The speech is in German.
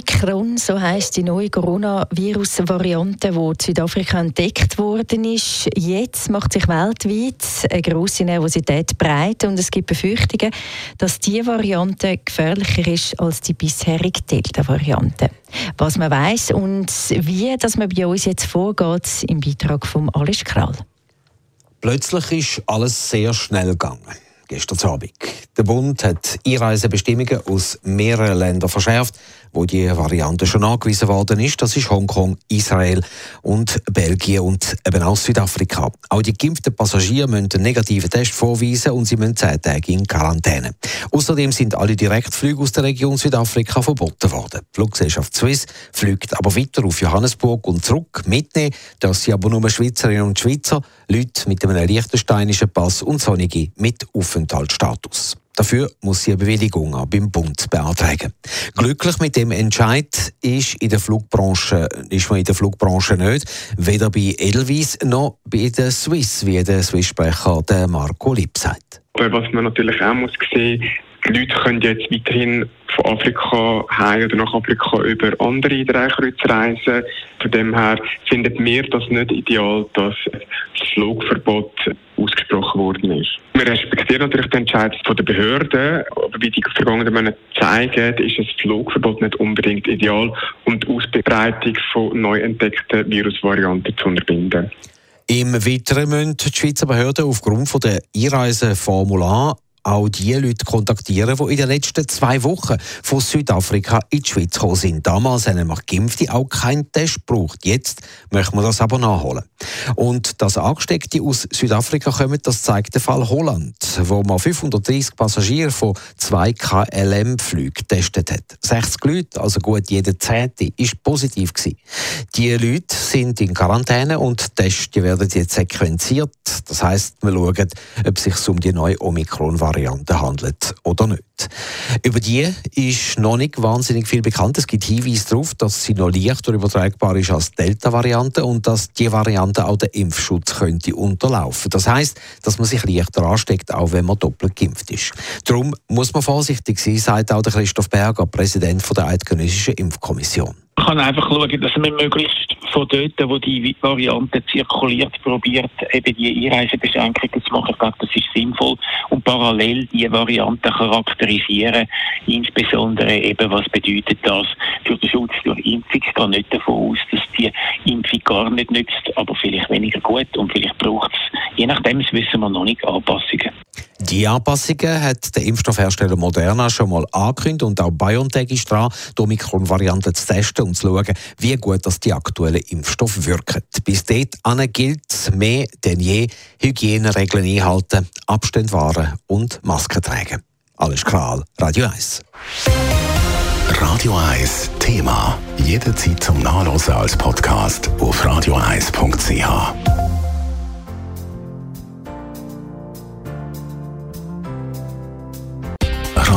Omikron, so heißt die neue Coronavirus-Variante, die in Südafrika entdeckt worden ist. Jetzt macht sich weltweit eine grosse Nervosität breit und es gibt Befürchtungen, dass diese Variante gefährlicher ist als die bisherige Delta-Variante. Was man weiß und wie dass man bei uns jetzt vorgeht, im Beitrag von Alice Krall. Plötzlich ist alles sehr schnell gegangen gestern Abend. Der Bund hat Einreisebestimmungen aus mehreren Ländern verschärft, wo die Variante schon angewiesen worden ist. Das ist Hongkong, Israel und Belgien und eben auch Südafrika. Auch die geimpften Passagiere müssen einen negativen Test vorweisen und sie müssen zehn Tage in Quarantäne. Außerdem sind alle Direktflüge aus der Region Südafrika verboten worden. Die Fluggesellschaft Swiss fliegt aber weiter auf Johannesburg und zurück. Mitnehmen, dass sie aber nur Schweizerinnen und Schweizer, Leute mit einem liechtensteinischen Pass und Sonnige mit Aufenthaltsstatus. Dafür muss sie eine Bewilligung beim Bund beantragen. Glücklich mit dem Entscheid ist, in der Flugbranche, ist man in der Flugbranche nicht, weder bei Edelweiss noch bei der Swiss, wie der Swiss-Sprecher Marco Lipp sagt. Was man natürlich auch muss sehen die Leute können jetzt weiterhin von Afrika heim oder nach Afrika über andere Dreikreuze reisen. Von dem her findet wir das nicht ideal, dass das Flugverbot ausgesprochen worden ist. Wir respektieren natürlich den Entscheid der Behörden, aber wie die vergangenen Monate zeigen, ist das Flugverbot nicht unbedingt ideal, um die Ausbreitung von neu entdeckten Virusvarianten zu unterbinden. Im Weiteren müssen die Schweizer Behörden aufgrund der Einreiseformular auch die Leute kontaktieren, die in den letzten zwei Wochen von Südafrika in die Schweiz gekommen sind. Damals haben nämlich Geimpfte auch keinen Test gebraucht. Jetzt möchten wir das aber nachholen. Und dass Angesteckte aus Südafrika kommen, das zeigt der Fall Holland, wo man 530 Passagiere von zwei KLM-Flügen getestet hat. 60 Leute, also gut jeder Zehnte, ist positiv gewesen. Die Leute sind in Quarantäne und die Tests werden jetzt sequenziert. Das heißt, wir schauen, ob es sich um die neue Omikron-Variante handelt oder nicht. Über die ist noch nicht wahnsinnig viel bekannt. Es gibt Hinweise darauf, dass sie noch leichter übertragbar ist als Delta-Variante und dass die Variante auch den Impfschutz könnte unterlaufen. Das heißt, dass man sich leichter ansteckt, auch wenn man doppelt geimpft ist. Darum muss man vorsichtig sein, sagt auch Christoph Berger, Präsident der Eidgenössischen Impfkommission. Kann einfach schauen, dass man möglichst von dort, wo die Variante zirkuliert, probiert, eben die Einreisebeschränkungen zu machen. Ich glaube, das ist sinnvoll. Und parallel die Variante charakterisieren, insbesondere eben, was bedeutet das für den Schutz durch Impfung. Ich gehe nicht davon aus, dass die Impfung gar nicht nützt, aber vielleicht weniger gut und vielleicht braucht es, je nachdem, das wissen wir noch nicht, Anpassungen. Die Anpassungen hat der Impfstoffhersteller Moderna schon mal angekündigt und auch BioNTech ist dran, die Omikron-Variante zu testen und zu schauen, wie gut das die aktuellen Impfstoffe wirken. Bis dahin gilt es mehr denn je, Hygieneregeln einhalten, Abstände wahren und Masken tragen. Alles klar, Radio 1. Radio 1 Thema. Jederzeit zum Nachlesen als Podcast auf radio1.ch.